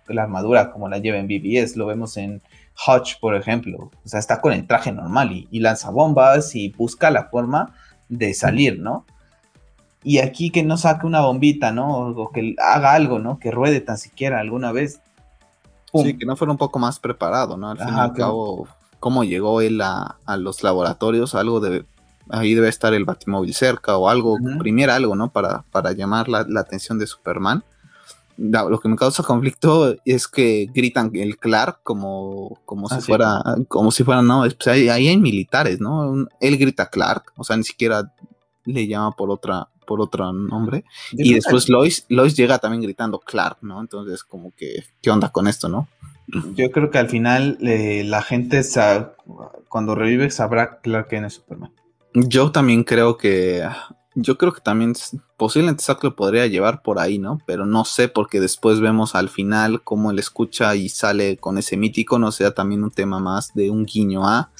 la armadura como la lleva en BBS, lo vemos en Hodge, por ejemplo, o sea, está con el traje normal y, lanza bombas y busca la forma de salir, ¿no? Y aquí que no saque una bombita, ¿no? O que haga algo, ¿no? Que ruede tan siquiera alguna vez. Sí, que no fuera un poco más preparado, ¿no? Al fin y al cabo, cómo llegó él a, a los laboratorios, algo de ahí debe estar el Batimóvil cerca o algo, uh algo, ¿no? Para, para llamar la, atención de Superman. Lo que me causa conflicto es que gritan el Clark como, como si ah, fuera, como si fuera, no, pues ahí, hay militares, ¿no? Él grita Clark, o sea, ni siquiera le llama por otra, por otro nombre. y después Lois, Lois llega también gritando Clark, ¿no? Entonces, como que, ¿qué onda con esto, no? Yo creo que al final eh, la gente cuando revive sabrá Clark quién es Superman. Yo también creo que. Yo creo que también posiblemente Zack lo podría llevar por ahí, ¿no? Pero no sé, porque después vemos al final cómo él escucha y sale con ese mítico, no sea también un tema más de un guiño a.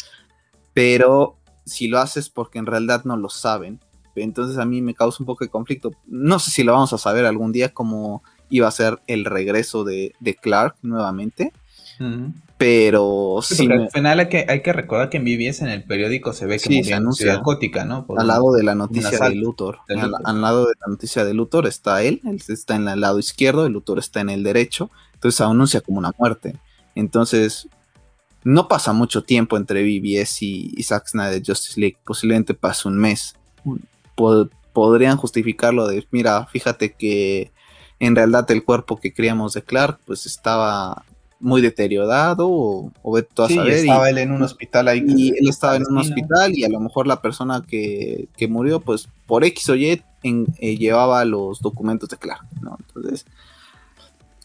Pero si lo haces porque en realidad no lo saben. Entonces a mí me causa un poco de conflicto. No sé si lo vamos a saber algún día como iba a ser el regreso de, Clark nuevamente. Pero sí, al final hay que, hay que recordar que en BBS en el periódico se ve que se anuncia gótica, ¿no? al lado de la noticia de Luthor. Al, lado de la noticia de Luthor está él, él está en el lado izquierdo, el Luthor está en el derecho, entonces anuncia como una muerte. Entonces, no pasa mucho tiempo entre BBS y, y Zack Snyder Justice League, posiblemente pase un mes. podrían justificarlo de, mira, fíjate que en realidad el cuerpo que creíamos de Clark pues estaba muy deteriorado o, o a saber. estaba él en un hospital ahí. Y él estaba en un hospital y a lo mejor la persona que, murió pues por X o Y eh, llevaba los documentos de Clark, ¿no? Entonces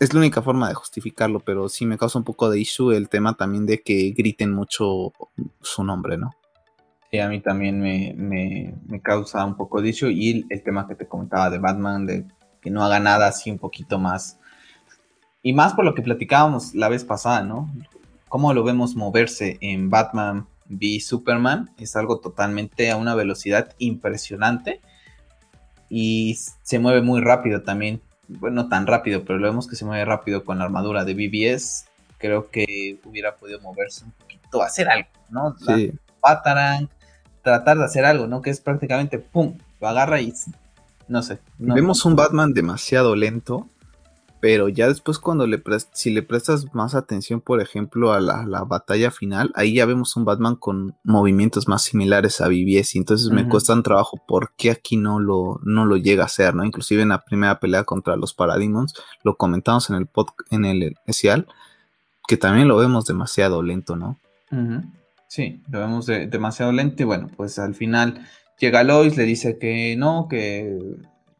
es la única forma de justificarlo, pero sí me causa un poco de issue el tema también de que griten mucho su nombre, ¿no? Sí, a mí también me, causa un poco de issue y el, tema que te comentaba de Batman, de que no haga nada así un poquito más. Y más por lo que platicábamos la vez pasada, ¿no? Cómo lo vemos moverse en Batman v Superman es algo totalmente a una velocidad impresionante y se mueve muy rápido también bueno, no tan rápido, pero lo vemos que se mueve rápido con la armadura de BBS. Creo que hubiera podido moverse un poquito, hacer algo, ¿no? Sí. Patarang, tratar de hacer algo, ¿no? Que es prácticamente, ¡pum! Lo agarra y no sé. Vemos un Batman demasiado lento pero ya después cuando le si le prestas más atención, por ejemplo, a la, batalla final, ahí ya vemos un Batman con movimientos más similares a y entonces me cuesta un trabajo por qué aquí no lo, no lo llega a hacer, ¿no? Inclusive en la primera pelea contra los Parademons, lo comentamos en el pod, en el especial, que también lo vemos demasiado lento, ¿no? Sí, lo vemos demasiado lento y bueno, pues al final llega Lois, le dice que no, que,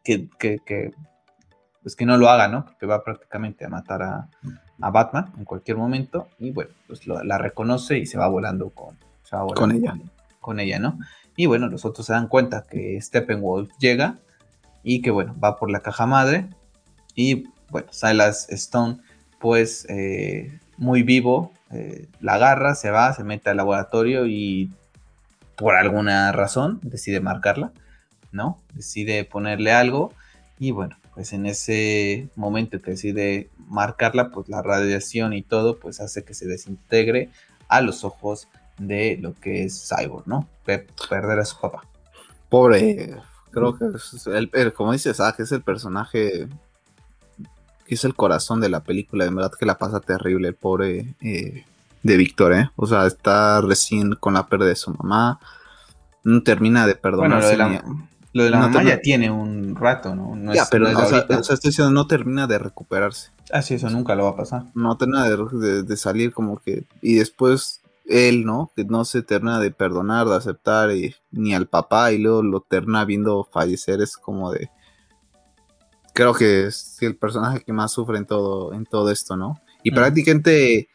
que, que pues que no lo haga, ¿no? Porque va prácticamente a matar a, Batman en cualquier momento y bueno, pues la reconoce y se va volando con, con ella. Con, ella, ¿no? Y bueno, los otros se dan cuenta que Steppenwolf llega y que bueno, va por la caja madre y bueno, Silas Stone pues eh, muy vivo eh, la agarra, se va, se mete al laboratorio y por alguna razón decide marcarla, ¿no? Decide ponerle algo y bueno, pues en ese momento que decide marcarla, pues la radiación y todo, pues hace que se desintegre a los ojos de lo que es Cyborg, ¿no? perder a su papá. Pobre, creo que es el, como dices, ah, que es el personaje que es el corazón de la película, de verdad que la pasa terrible el pobre eh, de Víctor, ¿eh? O sea, está recién con la pérdida de su mamá, no termina de perdonarse. Lo de la mamá ya tiene un rato, ¿no? ya, pero o, sea, estoy diciendo, no termina de recuperarse. Ah, sí, eso nunca lo va a pasar. No termina de, salir como que... Y después él, ¿no? Que no se termina de perdonar, de aceptar, y, ni al papá, y luego lo termina viendo fallecer, es como de... Creo que es el personaje que más sufre en todo, en todo esto, ¿no? Y prácticamente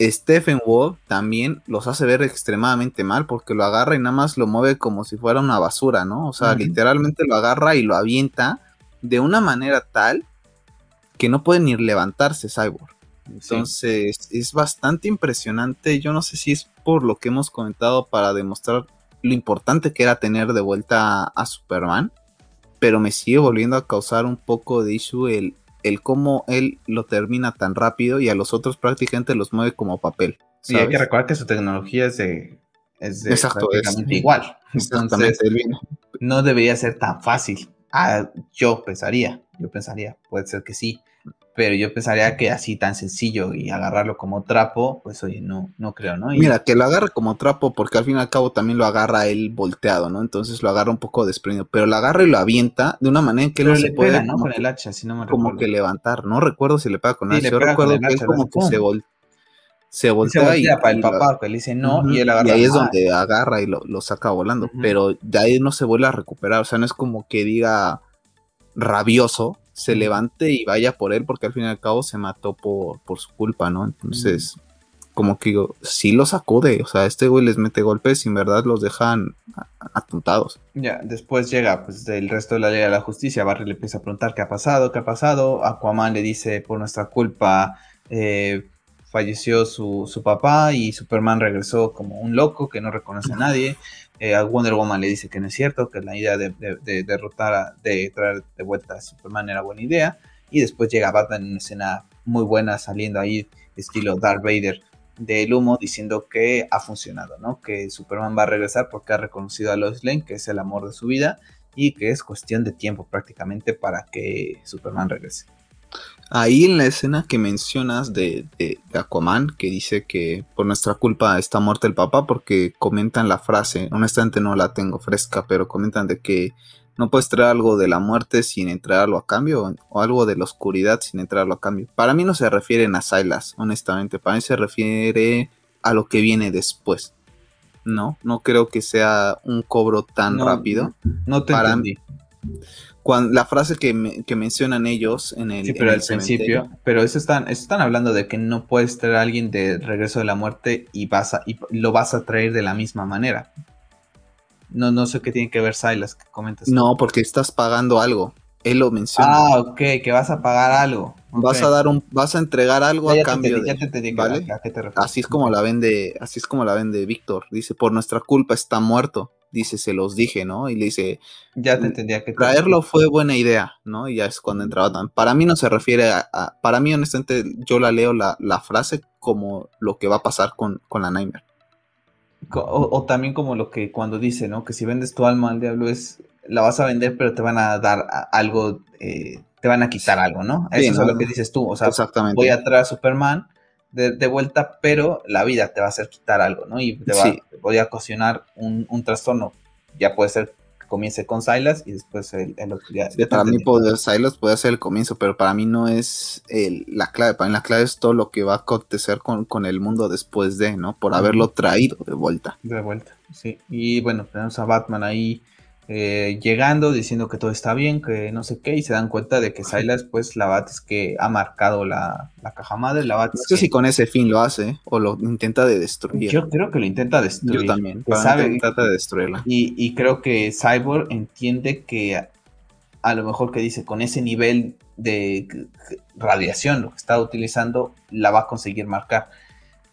Stephen Wall también los hace ver extremadamente mal porque lo agarra y nada más lo mueve como si fuera una basura, ¿no? O sea, literalmente lo agarra y lo avienta de una manera tal que no puede ni levantarse Cyborg. Entonces es bastante impresionante. Yo no sé si es por lo que hemos comentado para demostrar lo importante que era tener de vuelta a Superman, pero me sigue volviendo a causar un poco de issue el el cómo él lo termina tan rápido y a los otros prácticamente los mueve como papel. Y hay que recordar que su tecnología es de, es Exacto, prácticamente igual. Entonces, no debería ser tan fácil. Ah, yo pensaría, yo pensaría, puede ser que sí, pero yo pensaría que así tan sencillo y agarrarlo como trapo, pues oye, no, no creo, ¿no? Mira, que lo agarre como trapo, porque al fin y al cabo también lo agarra él volteado, ¿no? Entonces lo agarra un poco desprendido, pero lo agarra y lo avienta de una manera en que no se puede. ¿no? Con el hacha, si no me Como que levantar, no recuerdo si le pega con el hacha, yo recuerdo que es como que se, se voltea, y, para el papá, que le dice no, y él agarra. Y ahí es donde agarra y lo, lo saca volando, pero de ahí no se vuelve a recuperar, o sea, no es como que diga rabioso, se levante y vaya por él, porque al fin y al cabo se mató por, por su culpa, ¿no? Entonces, como que digo, sí los acude, o sea, este güey les mete golpes y en verdad los dejan atuntados. Ya, después llega pues el resto de la ley de la justicia, Barry le empieza a preguntar qué ha pasado, qué ha pasado, Aquaman le dice por nuestra culpa, eh, falleció su, su, papá y Superman regresó como un loco que no reconoce a nadie. Eh, a Wonder Woman le dice que no es cierto, que la idea de, derrotar, a, de traer de vuelta a Superman era buena idea. Y después llega Batman en una escena muy buena saliendo ahí estilo Darth Vader del humo diciendo que ha funcionado, ¿no? Que Superman va a regresar porque ha reconocido a Lois Lane, que es el amor de su vida y que es cuestión de tiempo prácticamente para que Superman regrese. Ahí en la escena que mencionas de, Aquaman, que dice que por nuestra culpa está muerto el papá, porque comentan la frase, honestamente no la tengo fresca, pero comentan de que no puedes traer algo de la muerte sin entrarlo a cambio, o algo de la oscuridad sin entrarlo a cambio. Para mí no se refieren a Silas, honestamente, para mí se refiere a lo que viene después. No, no creo que sea un cobro tan rápido. No, te para entendí la frase que, mencionan ellos en el, sí, pero al principio, pero eso están, están hablando de que no puedes traer a alguien de regreso de la muerte y vas a, y lo vas a traer de la misma manera. No, no sé qué tiene que ver Silas que comentas. No, porque estás pagando algo. Él lo menciona. Ah, ok, que vas a pagar algo. Vas a dar un, vas a entregar algo a cambio de, ¿vale? así es como la vende, así es como la vende Víctor. Dice, por nuestra culpa está muerto dice, se los dije, ¿no? Y le dice, ya te entendía que... Traerlo fue buena idea, ¿no? Y ya es cuando entraba Para mí no se refiere a, para mí honestamente yo la leo la, frase como lo que va a pasar con, con la Nightmare. O, también como lo que cuando dice, ¿no? Que si vendes tu alma al diablo es, la vas a vender, pero te van a dar algo, eh, te van a quitar algo, ¿no? Eso es lo que dices tú, o sea, voy a traer a Superman de, vuelta, pero la vida te va a hacer quitar algo, ¿no? Y te va, voy a ocasionar un, trastorno. Ya puede ser que comience con Silas y después el, el otro día. para mí poder, Silas puede ser el comienzo, pero para mí no es la clave. Para mí la clave es todo lo que va a acontecer con, con el mundo después de, ¿no? Por haberlo traído de vuelta. De vuelta, sí. Y bueno, tenemos a Batman ahí eh, llegando, diciendo que todo está bien, que no sé qué, y se dan cuenta de que Silas, pues la Bat es que ha marcado la, caja madre. La Bat no sé si con ese fin lo hace o lo intenta de destruir. Yo creo que lo intenta destruir. Yo también. Sabe, trata de destruirla. Y, creo que Cyborg entiende que a, lo mejor que dice con ese nivel de radiación, lo que está utilizando, la va a conseguir marcar.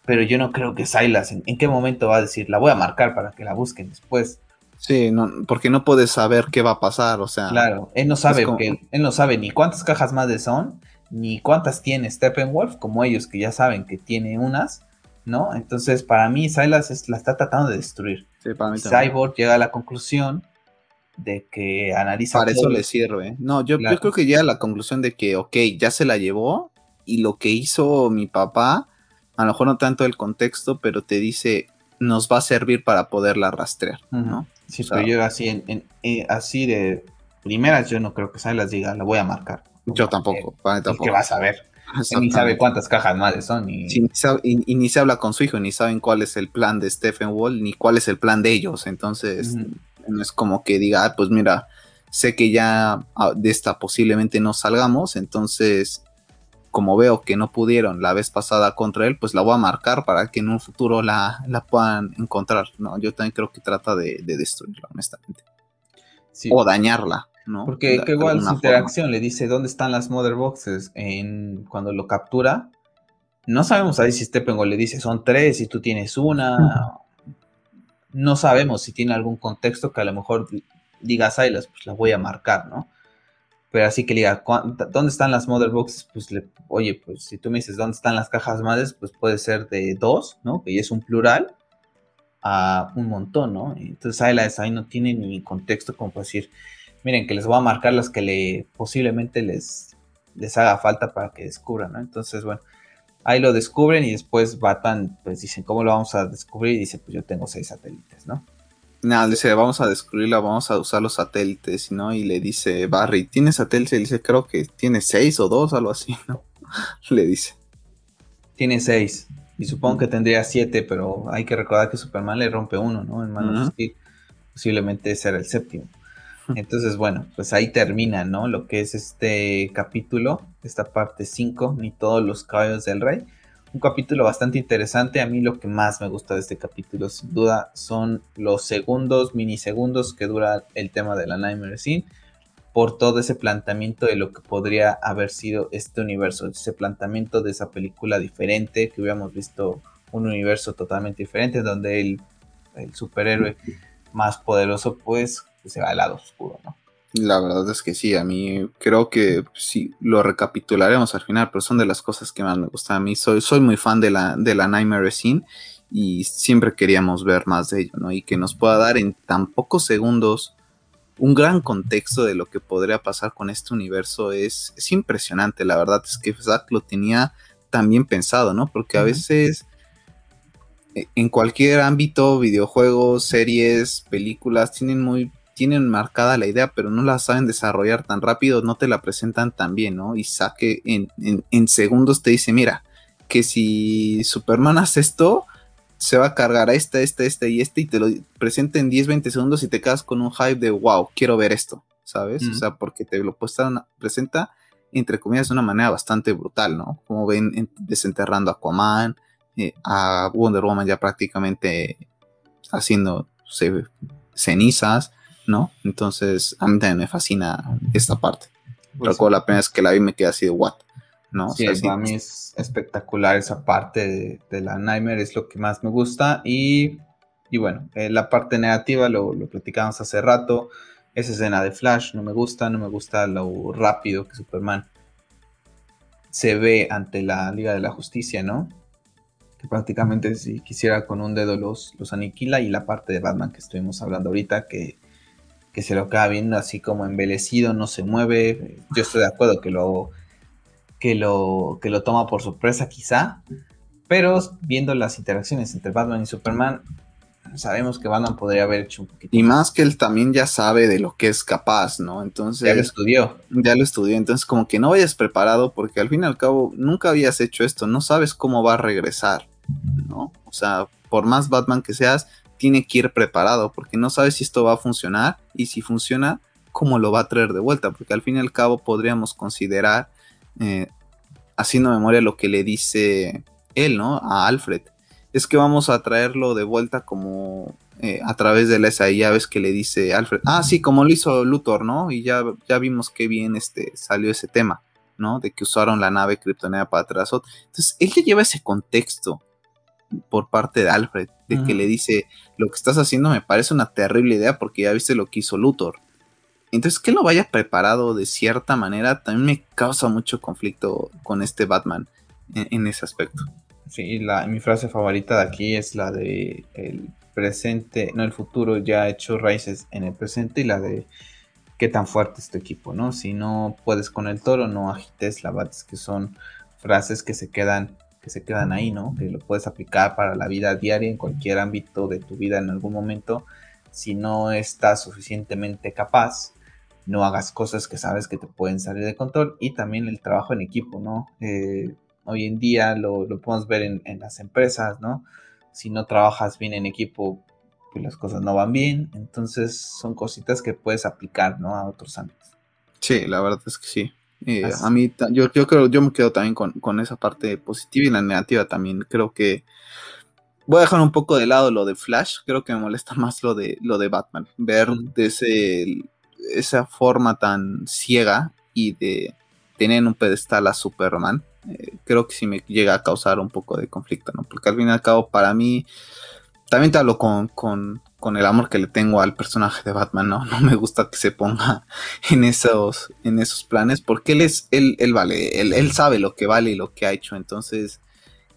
Pero yo no creo que Silas, en qué momento va a decir, la voy a marcar para que la busquen después? Sí, no, porque no puedes saber qué va a pasar, o sea. Claro, él no sabe, que, él no sabe ni cuántas cajas más de son, ni cuántas tiene Steppenwolf, como ellos que ya saben que tiene unas, ¿no? Entonces, para mí, Silas la está tratando de destruir. Sí, para mí Cyborg llega a la conclusión de que analiza. Para eso le sirve. No, yo, yo, creo que llega a la conclusión de que, ok, ya se la llevó y lo que hizo mi papá, a lo mejor no tanto el contexto, pero te dice, nos va a servir para poderla rastrear, ¿no? Sí, pero yo así, en, eh, así de primeras, yo no creo que las diga, la voy a marcar. Yo tampoco, tampoco. ¿Qué vas a ver? Ni sabe cuántas cajas madres son. Y... ni se habla con su hijo, ni saben cuál es el plan de Stephen Wall, ni cuál es el plan de ellos. Entonces, no es como que diga, ah, pues mira, sé que ya ah, de esta posiblemente no salgamos, entonces como veo que no pudieron la vez pasada contra él, pues la voy a marcar para que en un futuro la, puedan encontrar. No, yo también creo que trata de, destruirla, honestamente. O dañarla, ¿no? Porque igual su interacción le dice dónde están las mother boxes en, cuando lo captura. No sabemos ahí si Steppenwolf le dice son tres y tú tienes una. No sabemos si tiene algún contexto que a lo mejor diga Silas, pues la voy a marcar, ¿no? Pero así que le diga, ¿dónde están las mother boxes? Pues le, oye, pues si tú me dices dónde están las cajas madres, pues puede ser de dos, ¿no? Que es un plural, a un montón, ¿no? Entonces ahí, la, no tiene ni contexto como decir, miren, que les voy a marcar las que le posiblemente les, les haga falta para que descubran, ¿no? Entonces, bueno, ahí lo descubren y después Batman, pues dicen, ¿cómo lo vamos a descubrir? Y dice, pues yo tengo seis satélites, ¿no? Nada, dice, vamos a descubrirla, vamos a usar los satélites, ¿no? Y le dice, Barry, ¿tiene satélites? Y le dice, creo que tiene seis o dos, algo así, ¿no? le dice. Tiene seis. Y supongo que tendría siete, pero hay que recordar que Superman le rompe uno, ¿no? En manos de Posiblemente será el séptimo. Entonces, bueno, pues ahí termina, ¿no? Lo que es este capítulo, esta parte 5, ni todos los caballos del rey un capítulo bastante interesante. A mí lo que más me gusta de este capítulo, sin duda, son los segundos, minisegundos que dura el tema de la Nightmare Scene. por todo ese planteamiento de lo que podría haber sido este universo, ese planteamiento de esa película diferente, que hubiéramos visto un universo totalmente diferente, donde el, el superhéroe más poderoso pues se va al lado oscuro, ¿no? La verdad es que sí, a mí creo que sí, lo recapitularemos al final, pero son de las cosas que más me gustan a mí. Soy, soy muy fan de la, de la Nightmare Scene y siempre queríamos ver más de ello, ¿no? Y que nos pueda dar en tan pocos segundos un gran contexto de lo que podría pasar con este universo es, es impresionante. La verdad es que Zack lo tenía tan bien pensado, ¿no? Porque a veces e, en cualquier ámbito, videojuegos, series, películas, tienen muy tienen marcada la idea, pero no la saben desarrollar tan rápido, no te la presentan tan bien, ¿no? Y saque en, en segundos te dice, mira, que si Superman hace esto, se va a cargar a esta, esta, esta y este y te lo presenta en 10, 20 segundos y te quedas con un hype de wow, quiero ver esto, ¿sabes? O sea, porque te lo presenta, entre comillas, de una manera bastante brutal, ¿no? Como ven desenterrando a Aquaman, eh, a Wonder Woman ya prácticamente haciendo cenizas, ¿no? Entonces, a mí también me fascina esta parte. Pues Recuerdo la primera vez que la vi me quedé así de what. ¿no? Sí, para mí es espectacular esa parte de, la Nightmare, es lo que más me gusta. Y, bueno, eh, la parte negativa lo, lo platicamos hace rato. Esa escena de Flash no me gusta, no me gusta lo rápido que Superman se ve ante la Liga de la Justicia, ¿no? Que prácticamente si quisiera con un dedo los, los aniquila. Y la parte de Batman que estuvimos hablando ahorita, que, que se lo acaba viendo así como embelecido, no se mueve. Yo estoy de acuerdo que lo que lo, que lo toma por sorpresa quizá, pero viendo las interacciones entre Batman y Superman, sabemos que Batman podría haber hecho un poquito. Y más que él también ya sabe de lo que es capaz, ¿no? Entonces... Ya lo estudió. Ya lo estudió, entonces como que no vayas preparado porque al fin y al cabo nunca habías hecho esto, no sabes cómo va a regresar, ¿no? O sea, por más Batman que seas, tiene que ir preparado porque no sabes si esto va a funcionar y si funciona, cómo lo va a traer de vuelta, porque al fin y al cabo podríamos considerar eh, haciendo memoria lo que le dice él, ¿no? A Alfred. Es que vamos a traerlo de vuelta como eh, a través de la SAI, ves que le dice Alfred. Ah, sí, como lo hizo Luthor, ¿no? Y ya, ya vimos qué bien este, salió ese tema, ¿no? De que usaron la nave kryptonea para atrás. Entonces, él ya lleva ese contexto por parte de Alfred, de que le dice, lo que estás haciendo me parece una terrible idea porque ya viste lo que hizo Luthor. Entonces, que lo vaya preparado de cierta manera también me causa mucho conflicto con este Batman en, ese aspecto. Sí, la, mi frase favorita de aquí es la de el presente, no el futuro ya ha hecho raíces en el presente y la de qué tan fuerte es tu equipo, ¿no? Si no puedes con el toro, no agites la bates, que son frases que se quedan que se quedan ahí, ¿no? Que lo puedes aplicar para la vida diaria en cualquier ámbito de tu vida en algún momento. Si no estás suficientemente capaz, no hagas cosas que sabes que te pueden salir de control y también el trabajo en equipo, ¿no? Eh, hoy en día lo, podemos ver en, las empresas, ¿no? Si no trabajas bien en equipo, pues las cosas no van bien, entonces son cositas que puedes aplicar, ¿no? A otros ámbitos. Sí, la verdad es que sí. Eh, a mí, yo, yo creo, yo me quedo también con, esa parte positiva y la negativa también. Creo que voy a dejar un poco de lado lo de Flash. Creo que me molesta más lo de lo de Batman. Ver desde esa forma tan ciega y de tener en un pedestal a Superman, eh, creo que sí me llega a causar un poco de conflicto, ¿no? Porque al fin y al cabo, para mí, también te hablo con, con, con, el amor que le tengo al personaje de Batman, ¿no? No me gusta que se ponga en esos, en esos planes, porque él es, él, él vale, él, él sabe lo que vale y lo que ha hecho, entonces,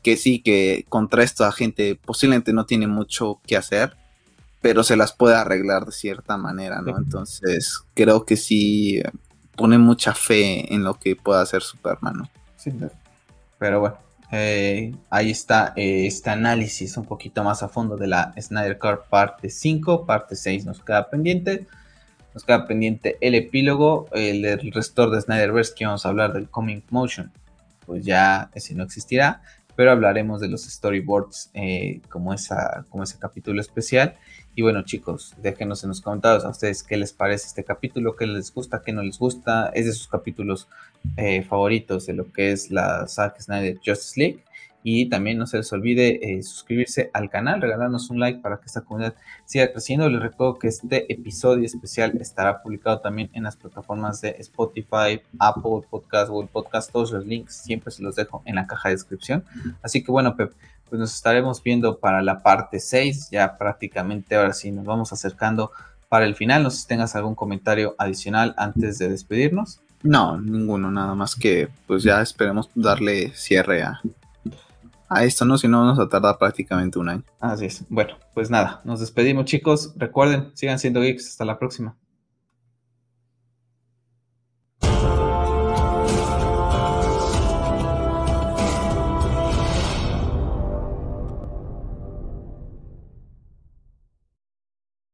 que sí, que contra esta gente posiblemente no tiene mucho que hacer, pero se las puede arreglar de cierta manera, ¿no? Entonces, creo que sí pone mucha fe en lo que pueda hacer Superman, ¿no? Sí, pero bueno, eh, ahí está eh, este análisis un poquito más a fondo de la Snyder Cut parte 5, parte 6 nos queda pendiente. Nos queda pendiente el epílogo, el, el restor de Snyderverse que vamos a hablar del Comic Motion. Pues ya ese no existirá, pero hablaremos de los storyboards eh, como, esa, como ese capítulo especial y bueno, chicos, déjenos en los comentarios a ustedes qué les parece este capítulo, qué les gusta, qué no les gusta. Es de sus capítulos eh, favoritos de lo que es la Zack Snyder Justice League. Y también no se les olvide eh, suscribirse al canal, regalarnos un like para que esta comunidad siga creciendo. Les recuerdo que este episodio especial estará publicado también en las plataformas de Spotify, Apple Podcast, Google Podcast. Todos los links siempre se los dejo en la caja de descripción. Así que bueno, Pep, pues nos estaremos viendo para la parte 6. Ya prácticamente ahora sí nos vamos acercando para el final. No sé si tengas algún comentario adicional antes de despedirnos. No, ninguno, nada más que pues ya esperemos darle cierre a, a esto, ¿no? Si no, vamos a tardar prácticamente un año. Así es. Bueno, pues nada, nos despedimos chicos. Recuerden, sigan siendo geeks. Hasta la próxima.